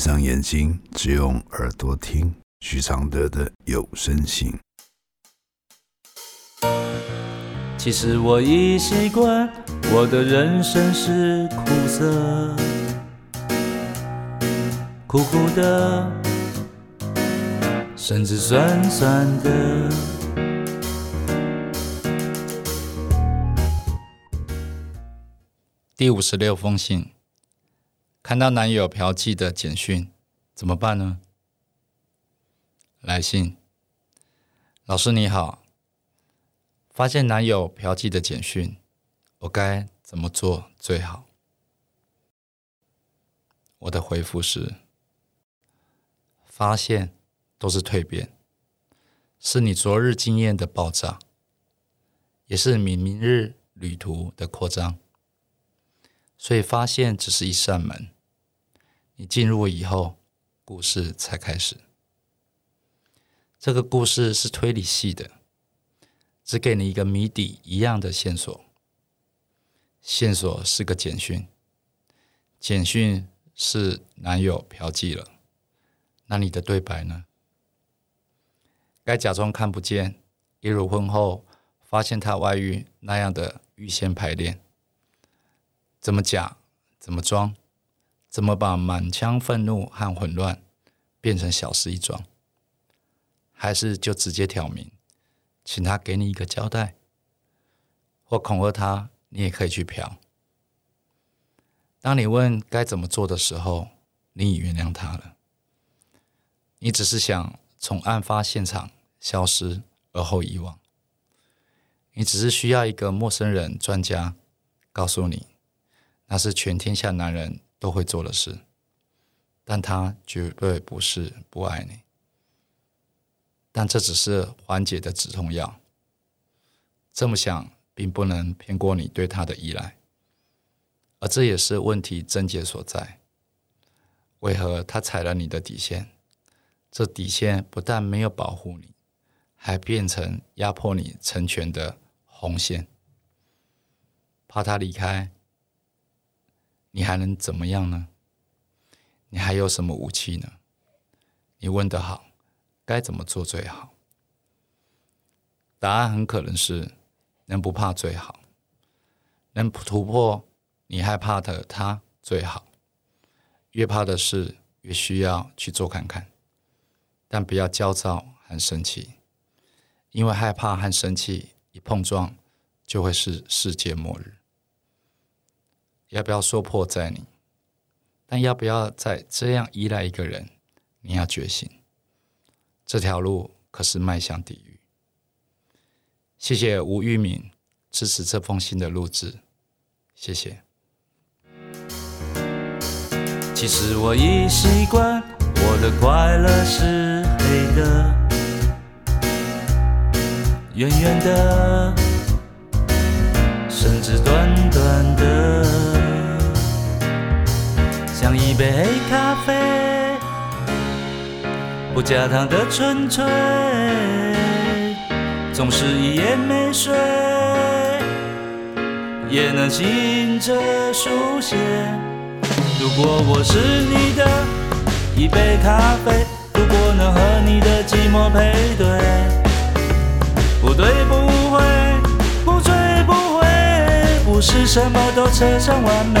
上眼睛，只用耳朵听许常德的有声信。其实我已习惯，我的人生是苦涩，苦苦的，甚至酸酸的。第五十六封信，看到男友嫖妓的简讯，怎么办呢？来信，老师你好，发现男友嫖妓的简讯，我该怎么做最好？我的回复是：发现都是蜕变，是你昨日经验的爆炸，也是你明日旅途的扩张。所以，发现只是一扇门，你进入以后，故事才开始。这个故事是推理系的，只给你一个谜底一样的线索。线索是个简讯，简讯是男友嫖妓了。那你的对白呢？该假装看不见，一如婚后发现他外遇那样的预先排练。怎么假？怎么装？怎么把满腔愤怒和混乱变成小事一桩？还是就直接挑明，请他给你一个交代，或恐吓他，你也可以去嫖。当你问该怎么做的时候，你已原谅他了。你只是想从案发现场消失，而后遗忘。你只是需要一个陌生人专家告诉你。那是全天下男人都会做的事，但他绝对不是不爱你。但这只是缓解的止痛药。这么想，并不能骗过你对他的依赖，而这也是问题症结所在。为何他踩了你的底线？这底线不但没有保护你，还变成压迫你成全的红线。怕他离开。你还能怎么样呢？你还有什么武器呢？你问得好，该怎么做最好？答案很可能是：能不怕最好，能突破你害怕的他最好。越怕的事，越需要去做看看，但不要焦躁和生气，因为害怕和生气一碰撞，就会是世界末日。要不要说破在你？但要不要再这样依赖一个人？你要觉醒，这条路可是迈向地狱。谢谢吴玉敏支持这封信的录制，谢谢。其实我已习惯，我的快乐是黑的，圆圆的，甚至短短的。像一杯黑咖啡，不加糖的纯粹，总是一夜没睡，也能醒着书写。如果我是你的一杯咖啡，如果能和你的寂寞配对，不对不会，不醉不回，不是什么都扯上完美。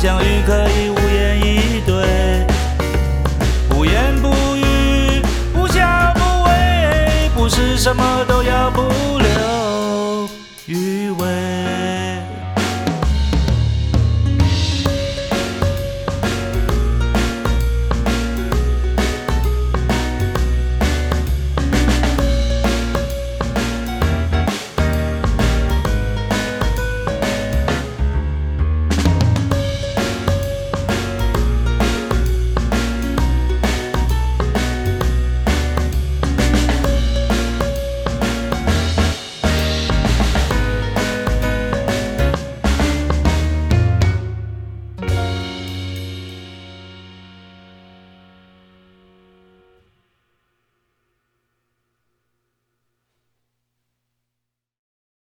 相遇可以无言以对，无言不语，不笑不问，不是什么都要不留。余味。